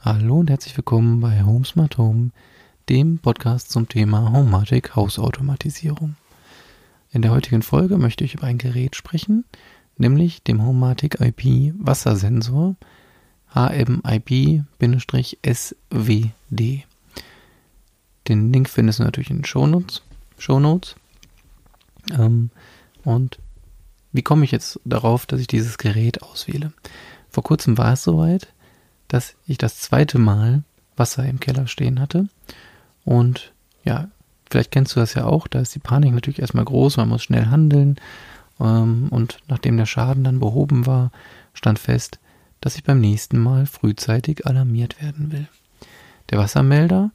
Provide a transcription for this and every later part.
Hallo und herzlich willkommen bei Home Smart Home, dem Podcast zum Thema Homematic Hausautomatisierung. In der heutigen Folge möchte ich über ein Gerät sprechen, nämlich dem Homematic IP Wassersensor HMIP-SWD. Den Link findest du natürlich in den Shownotes. Shownotes. Ähm, und wie komme ich jetzt darauf, dass ich dieses Gerät auswähle? Vor kurzem war es soweit dass ich das zweite Mal Wasser im Keller stehen hatte. Und ja, vielleicht kennst du das ja auch, da ist die Panik natürlich erstmal groß, man muss schnell handeln. Ähm, und nachdem der Schaden dann behoben war, stand fest, dass ich beim nächsten Mal frühzeitig alarmiert werden will. Der Wassermelder,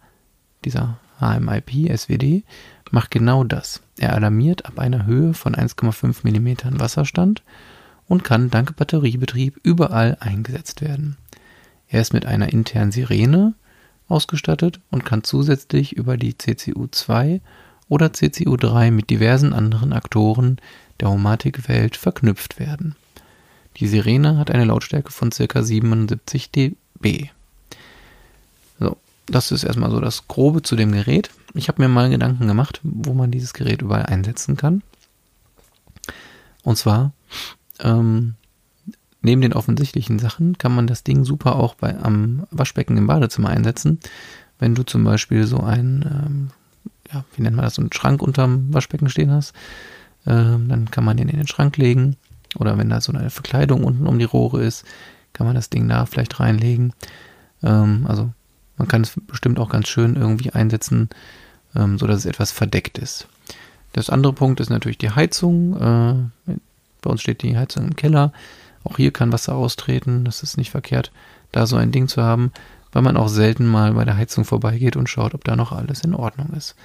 dieser HMIP SWD, macht genau das. Er alarmiert ab einer Höhe von 1,5 mm Wasserstand und kann dank Batteriebetrieb überall eingesetzt werden. Er ist mit einer internen Sirene ausgestattet und kann zusätzlich über die CCU2 oder CCU3 mit diversen anderen Aktoren der Homatic-Welt verknüpft werden. Die Sirene hat eine Lautstärke von ca. 77 dB. So, das ist erstmal so das Grobe zu dem Gerät. Ich habe mir mal Gedanken gemacht, wo man dieses Gerät überall einsetzen kann. Und zwar ähm, Neben den offensichtlichen Sachen kann man das Ding super auch bei, am Waschbecken im Badezimmer einsetzen. Wenn du zum Beispiel so einen, ähm, ja, wie nennt man das, so einen Schrank unterm Waschbecken stehen hast, ähm, dann kann man den in den Schrank legen. Oder wenn da so eine Verkleidung unten um die Rohre ist, kann man das Ding da vielleicht reinlegen. Ähm, also man kann es bestimmt auch ganz schön irgendwie einsetzen, ähm, so dass es etwas verdeckt ist. Das andere Punkt ist natürlich die Heizung. Äh, bei uns steht die Heizung im Keller. Auch hier kann Wasser austreten. Das ist nicht verkehrt, da so ein Ding zu haben, weil man auch selten mal bei der Heizung vorbeigeht und schaut, ob da noch alles in Ordnung ist.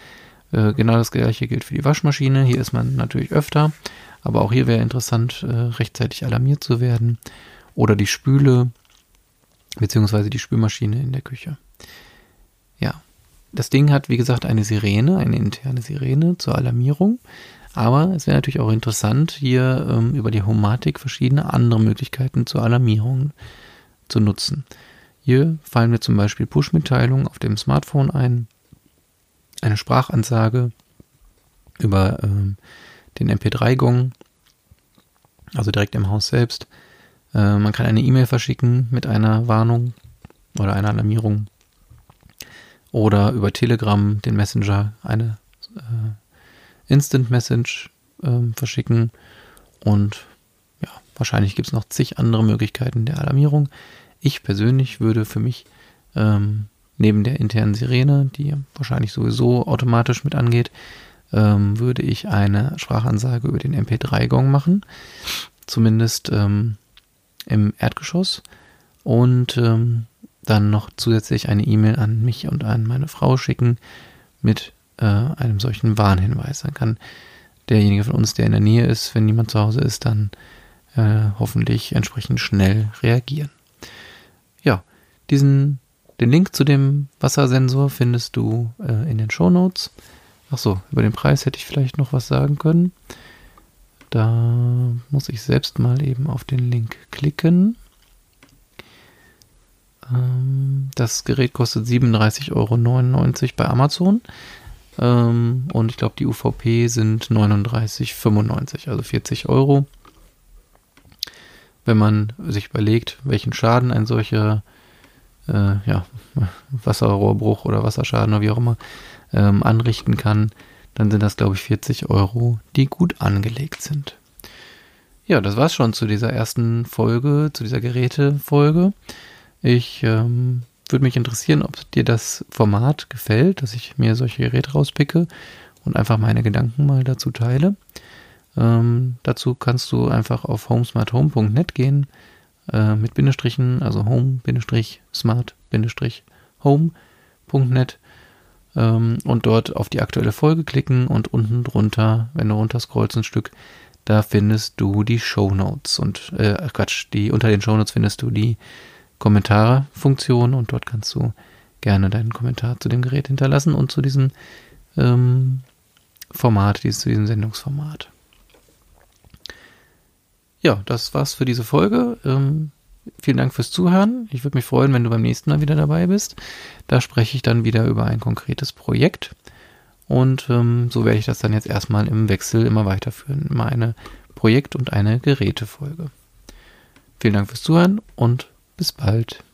Äh, genau das gleiche gilt für die Waschmaschine. Hier ist man natürlich öfter, aber auch hier wäre interessant, äh, rechtzeitig alarmiert zu werden. Oder die Spüle, beziehungsweise die Spülmaschine in der Küche. Ja, das Ding hat, wie gesagt, eine Sirene, eine interne Sirene zur Alarmierung. Aber es wäre natürlich auch interessant, hier ähm, über die Homatik verschiedene andere Möglichkeiten zur Alarmierung zu nutzen. Hier fallen mir zum Beispiel Push-Mitteilungen auf dem Smartphone ein, eine Sprachansage über ähm, den MP3-Gong, also direkt im Haus selbst. Äh, man kann eine E-Mail verschicken mit einer Warnung oder einer Alarmierung oder über Telegram, den Messenger, eine äh, Instant Message ähm, verschicken. Und ja, wahrscheinlich gibt es noch zig andere Möglichkeiten der Alarmierung. Ich persönlich würde für mich ähm, neben der internen Sirene, die wahrscheinlich sowieso automatisch mit angeht, ähm, würde ich eine Sprachansage über den MP3-Gong machen, zumindest ähm, im Erdgeschoss. Und ähm, dann noch zusätzlich eine E-Mail an mich und an meine Frau schicken mit äh, einem solchen Warnhinweis. Dann kann derjenige von uns, der in der Nähe ist, wenn niemand zu Hause ist, dann äh, hoffentlich entsprechend schnell reagieren. Ja, diesen, den Link zu dem Wassersensor findest du äh, in den Show Notes. Ach so, über den Preis hätte ich vielleicht noch was sagen können. Da muss ich selbst mal eben auf den Link klicken. Ähm, das Gerät kostet 37,99 Euro bei Amazon. Ähm, und ich glaube, die UVP sind 39,95, also 40 Euro. Wenn man sich überlegt, welchen Schaden ein solcher äh, ja, Wasserrohrbruch oder Wasserschaden oder wie auch immer ähm, anrichten kann, dann sind das, glaube ich, 40 Euro, die gut angelegt sind. Ja, das war's schon zu dieser ersten Folge, zu dieser Gerätefolge. Ich ähm, würde mich interessieren, ob dir das Format gefällt, dass ich mir solche Geräte rauspicke und einfach meine Gedanken mal dazu teile. Ähm, dazu kannst du einfach auf homesmarthome.net gehen äh, mit Bindestrichen, also home-smart-home.net ähm, und dort auf die aktuelle Folge klicken und unten drunter, wenn du runterscrollst ein Stück, da findest du die Show Notes und äh, Quatsch, die unter den Show Notes findest du die Kommentare-Funktion und dort kannst du gerne deinen Kommentar zu dem Gerät hinterlassen und zu diesem ähm, Format, zu diesem Sendungsformat. Ja, das war's für diese Folge. Ähm, vielen Dank fürs Zuhören. Ich würde mich freuen, wenn du beim nächsten Mal wieder dabei bist. Da spreche ich dann wieder über ein konkretes Projekt. Und ähm, so werde ich das dann jetzt erstmal im Wechsel immer weiterführen. Immer eine Projekt- und eine Gerätefolge. Vielen Dank fürs Zuhören und bis bald.